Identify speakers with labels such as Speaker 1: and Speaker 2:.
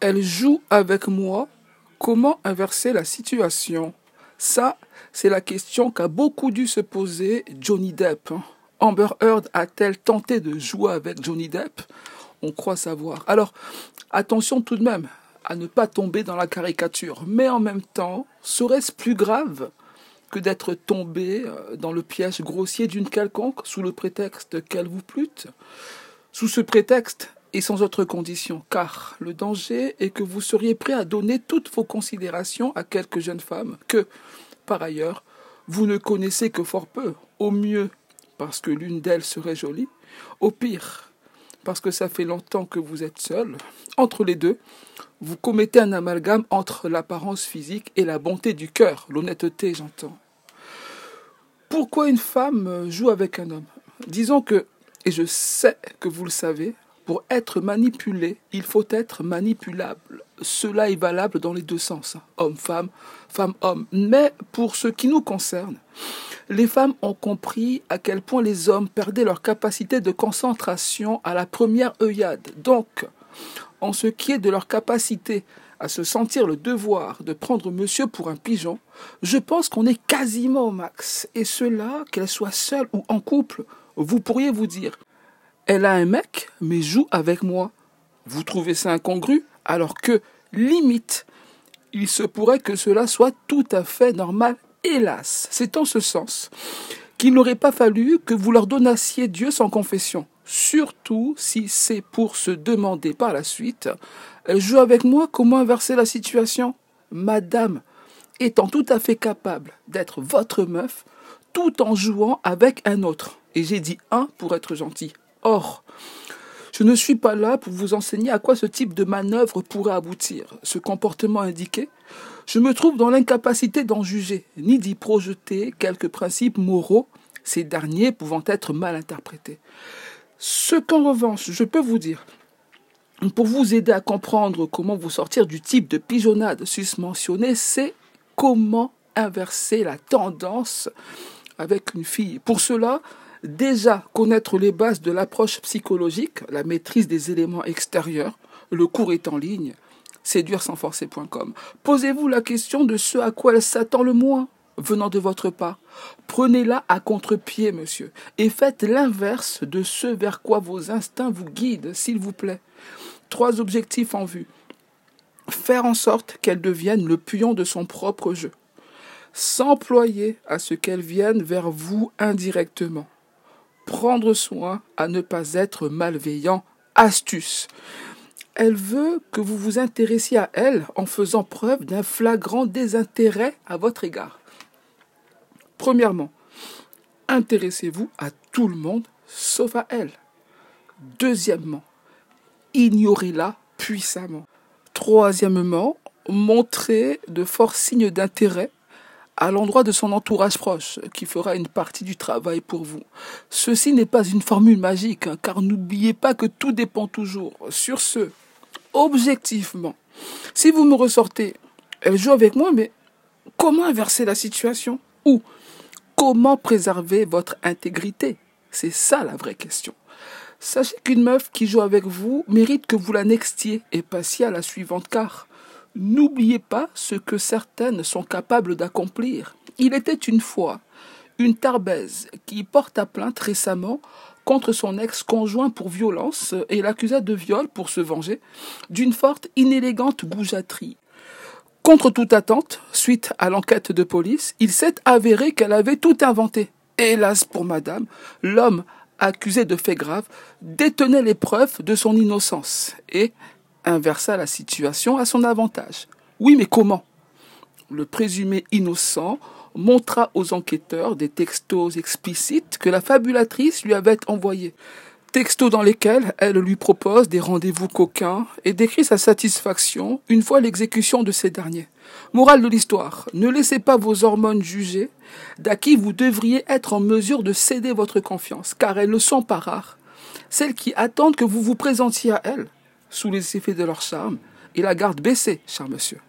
Speaker 1: Elle joue avec moi. Comment inverser la situation? Ça, c'est la question qu'a beaucoup dû se poser Johnny Depp. Amber Heard a-t-elle tenté de jouer avec Johnny Depp? On croit savoir. Alors, attention tout de même à ne pas tomber dans la caricature. Mais en même temps, serait-ce plus grave que d'être tombé euh, dans le piège grossier d'une quelconque sous le prétexte qu'elle vous plûte Sous ce prétexte et sans autre condition, car le danger est que vous seriez prêt à donner toutes vos considérations à quelques jeunes femmes que, par ailleurs, vous ne connaissez que fort peu, au mieux parce que l'une d'elles serait jolie, au pire parce que ça fait longtemps que vous êtes seul. Entre les deux, vous commettez un amalgame entre l'apparence physique et la bonté du cœur, l'honnêteté, j'entends. Pourquoi une femme joue avec un homme? Disons que, et je sais que vous le savez, pour être manipulé, il faut être manipulable. Cela est valable dans les deux sens, hein. homme-femme, femme-homme. Mais pour ce qui nous concerne, les femmes ont compris à quel point les hommes perdaient leur capacité de concentration à la première œillade. Donc, en ce qui est de leur capacité à se sentir le devoir de prendre monsieur pour un pigeon, je pense qu'on est quasiment au max. Et cela, qu'elle soit seule ou en couple, vous pourriez vous dire elle a un mec, mais joue avec moi. Vous trouvez ça incongru? Alors que, limite, il se pourrait que cela soit tout à fait normal. Hélas, c'est en ce sens qu'il n'aurait pas fallu que vous leur donnassiez Dieu sans confession, surtout si c'est pour se demander par la suite joue avec moi, comment inverser la situation? Madame, étant tout à fait capable d'être votre meuf, tout en jouant avec un autre. Et j'ai dit un pour être gentil. Or, je ne suis pas là pour vous enseigner à quoi ce type de manœuvre pourrait aboutir. Ce comportement indiqué, je me trouve dans l'incapacité d'en juger, ni d'y projeter quelques principes moraux, ces derniers pouvant être mal interprétés. Ce qu'en revanche, je peux vous dire, pour vous aider à comprendre comment vous sortir du type de pigeonnade susmentionné, c'est comment inverser la tendance avec une fille. Pour cela, Déjà, connaître les bases de l'approche psychologique, la maîtrise des éléments extérieurs, le cours est en ligne, séduire sans forcer.com. Posez-vous la question de ce à quoi elle s'attend le moins venant de votre part. Prenez-la à contre-pied, monsieur, et faites l'inverse de ce vers quoi vos instincts vous guident, s'il vous plaît. Trois objectifs en vue. Faire en sorte qu'elle devienne le pion de son propre jeu. S'employer à ce qu'elle vienne vers vous indirectement prendre soin à ne pas être malveillant. Astuce. Elle veut que vous vous intéressiez à elle en faisant preuve d'un flagrant désintérêt à votre égard. Premièrement, intéressez-vous à tout le monde sauf à elle. Deuxièmement, ignorez-la puissamment. Troisièmement, montrez de forts signes d'intérêt à l'endroit de son entourage proche, qui fera une partie du travail pour vous. Ceci n'est pas une formule magique, hein, car n'oubliez pas que tout dépend toujours. Sur ce, objectivement, si vous me ressortez, elle joue avec moi, mais comment inverser la situation? Ou comment préserver votre intégrité? C'est ça la vraie question. Sachez qu'une meuf qui joue avec vous mérite que vous la nextiez et passiez à la suivante car N'oubliez pas ce que certaines sont capables d'accomplir. Il était une fois une Tarbèze qui porta plainte récemment contre son ex-conjoint pour violence et l'accusa de viol pour se venger d'une forte inélégante goujaterie. Contre toute attente, suite à l'enquête de police, il s'est avéré qu'elle avait tout inventé. Hélas pour madame, l'homme accusé de faits graves détenait les preuves de son innocence et inversa la situation à son avantage. Oui, mais comment? Le présumé innocent montra aux enquêteurs des textos explicites que la fabulatrice lui avait envoyés. Textos dans lesquels elle lui propose des rendez-vous coquins et décrit sa satisfaction une fois l'exécution de ces derniers. Morale de l'histoire, ne laissez pas vos hormones juger d'à qui vous devriez être en mesure de céder votre confiance, car elles ne sont pas rares. Celles qui attendent que vous vous présentiez à elles sous les effets de leur charme et la garde baissée, cher monsieur.